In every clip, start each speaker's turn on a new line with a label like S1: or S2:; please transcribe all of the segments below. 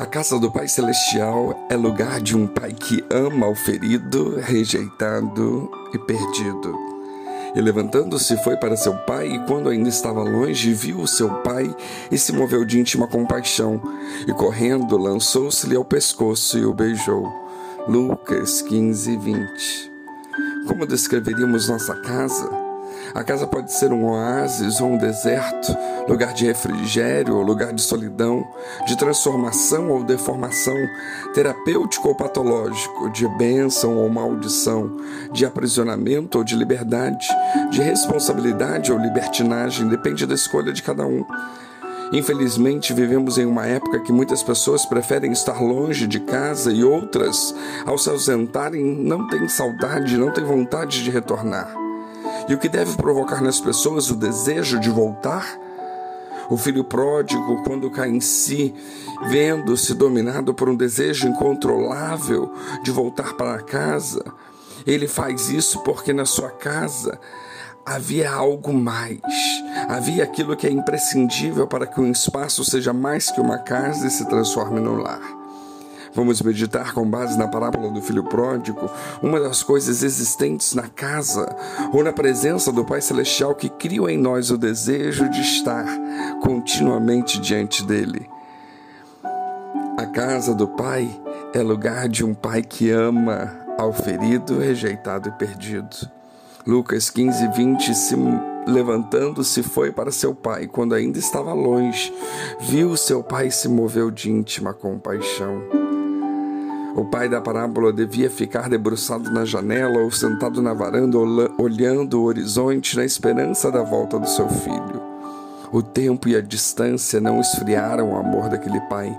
S1: A casa do Pai Celestial é lugar de um pai que ama o ferido, rejeitado e perdido. E levantando-se foi para seu pai, e quando ainda estava longe, viu o seu pai e se moveu de íntima compaixão, e correndo lançou-se-lhe ao pescoço e o beijou. Lucas 15, 20. Como descreveríamos nossa casa? A casa pode ser um oásis ou um deserto, lugar de refrigério ou lugar de solidão, de transformação ou deformação, terapêutico ou patológico, de bênção ou maldição, de aprisionamento ou de liberdade, de responsabilidade ou libertinagem, depende da escolha de cada um. Infelizmente, vivemos em uma época que muitas pessoas preferem estar longe de casa e outras, ao se ausentarem, não têm saudade, não têm vontade de retornar. E o que deve provocar nas pessoas o desejo de voltar? O filho pródigo, quando cai em si, vendo-se dominado por um desejo incontrolável de voltar para casa, ele faz isso porque na sua casa havia algo mais. Havia aquilo que é imprescindível para que um espaço seja mais que uma casa e se transforme no lar. Vamos meditar com base na parábola do filho pródigo, uma das coisas existentes na casa ou na presença do Pai Celestial que criam em nós o desejo de estar continuamente diante dele. A casa do Pai é lugar de um Pai que ama ao ferido, rejeitado e perdido. Lucas 15, 20, se levantando-se foi para seu pai, quando ainda estava longe, viu seu pai e se moveu de íntima compaixão. O pai da parábola devia ficar debruçado na janela ou sentado na varanda, olhando o horizonte na esperança da volta do seu filho. O tempo e a distância não esfriaram o amor daquele pai.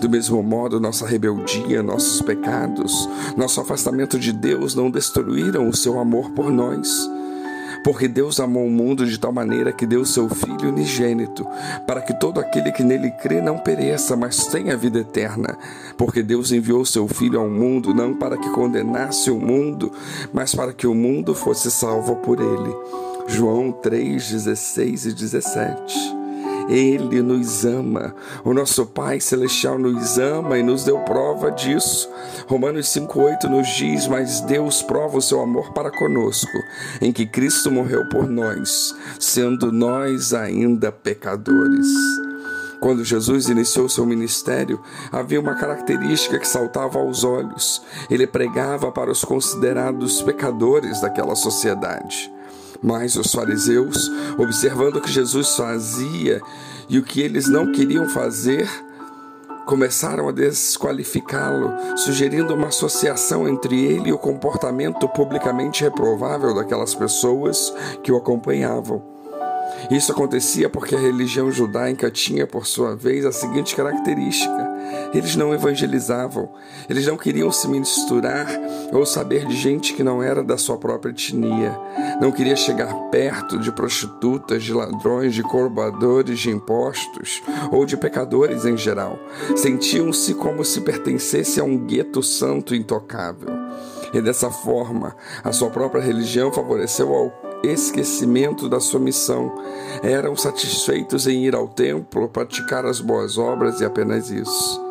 S1: Do mesmo modo, nossa rebeldia, nossos pecados, nosso afastamento de Deus não destruíram o seu amor por nós. Porque Deus amou o mundo de tal maneira que deu seu Filho unigênito, para que todo aquele que nele crê não pereça, mas tenha vida eterna. Porque Deus enviou seu Filho ao mundo não para que condenasse o mundo, mas para que o mundo fosse salvo por ele. João 3, 16 e 17. Ele nos ama. O nosso Pai Celestial nos ama e nos deu prova disso. Romanos 5,8 nos diz: Mas Deus prova o seu amor para conosco, em que Cristo morreu por nós, sendo nós ainda pecadores. Quando Jesus iniciou seu ministério, havia uma característica que saltava aos olhos. Ele pregava para os considerados pecadores daquela sociedade. Mas os fariseus, observando o que Jesus fazia e o que eles não queriam fazer, começaram a desqualificá-lo, sugerindo uma associação entre ele e o comportamento publicamente reprovável daquelas pessoas que o acompanhavam. Isso acontecia porque a religião judaica tinha, por sua vez, a seguinte característica: eles não evangelizavam, eles não queriam se misturar ou saber de gente que não era da sua própria etnia, não queria chegar perto de prostitutas, de ladrões, de corbadores de impostos ou de pecadores em geral. Sentiam-se como se pertencesse a um gueto santo intocável. E dessa forma, a sua própria religião favoreceu ao esquecimento da sua missão. Eram satisfeitos em ir ao templo, praticar as boas obras e apenas isso.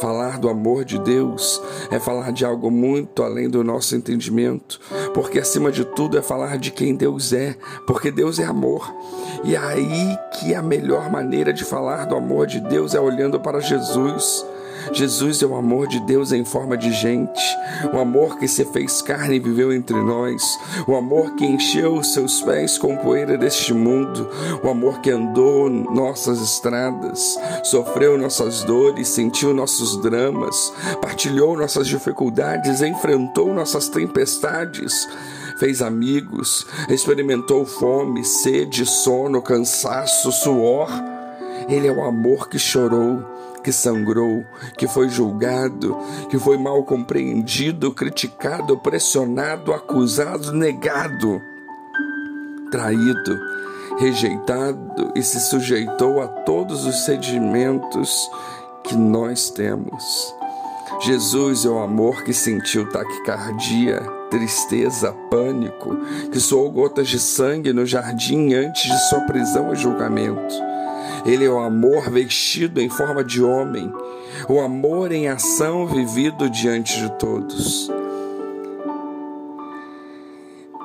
S1: Falar do amor de Deus é falar de algo muito além do nosso entendimento, porque acima de tudo é falar de quem Deus é, porque Deus é amor. E é aí que a melhor maneira de falar do amor de Deus é olhando para Jesus. Jesus é o amor de Deus em forma de gente, o amor que se fez carne e viveu entre nós, o amor que encheu seus pés com poeira deste mundo, o amor que andou nossas estradas, sofreu nossas dores, sentiu nossos dramas, partilhou nossas dificuldades, enfrentou nossas tempestades fez amigos, experimentou fome, sede, sono, cansaço, suor. Ele é o amor que chorou, que sangrou, que foi julgado, que foi mal compreendido, criticado, pressionado, acusado, negado, traído, rejeitado e se sujeitou a todos os sedimentos que nós temos. Jesus é o amor que sentiu taquicardia, tristeza, pânico, que soou gotas de sangue no jardim antes de sua prisão e julgamento Ele é o amor vestido em forma de homem, o amor em ação vivido diante de todos.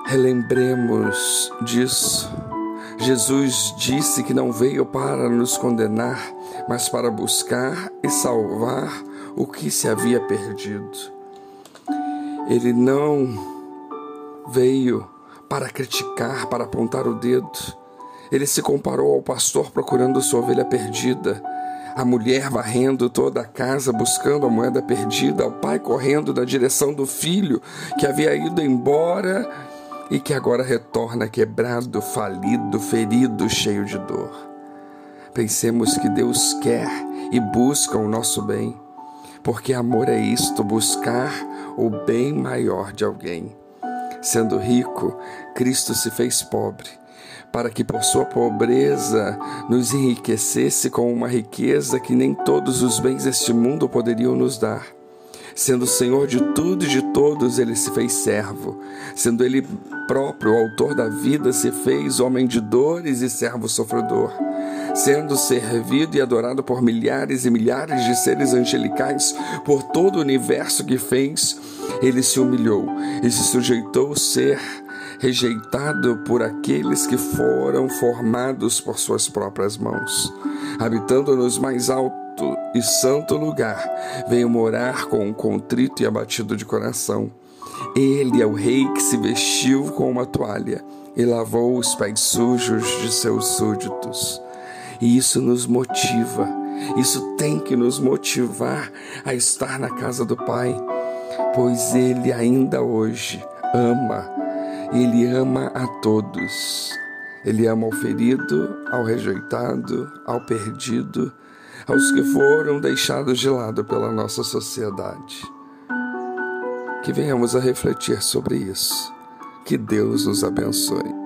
S1: Relembremos disso. Jesus disse que não veio para nos condenar, mas para buscar e salvar o que se havia perdido. Ele não veio para criticar, para apontar o dedo. Ele se comparou ao pastor procurando sua ovelha perdida, a mulher varrendo toda a casa buscando a moeda perdida, ao pai correndo na direção do filho que havia ido embora e que agora retorna quebrado, falido, ferido, cheio de dor. Pensemos que Deus quer e busca o nosso bem, porque amor é isto, buscar o bem maior de alguém. Sendo rico, Cristo se fez pobre, para que por sua pobreza nos enriquecesse com uma riqueza que nem todos os bens deste mundo poderiam nos dar. Sendo Senhor de tudo e de todos, ele se fez servo. Sendo ele próprio autor da vida, se fez homem de dores e servo sofredor. Sendo servido e adorado por milhares e milhares de seres angelicais, por todo o universo que fez, ele se humilhou e se sujeitou a ser rejeitado por aqueles que foram formados por suas próprias mãos. Habitando nos mais alto e santo lugar, veio morar com um contrito e abatido de coração. Ele é o rei que se vestiu com uma toalha e lavou os pés sujos de seus súditos. E isso nos motiva, isso tem que nos motivar a estar na casa do Pai pois Ele ainda hoje ama, Ele ama a todos. Ele ama ao ferido, ao rejeitado, ao perdido, aos que foram deixados de lado pela nossa sociedade. Que venhamos a refletir sobre isso. Que Deus nos abençoe.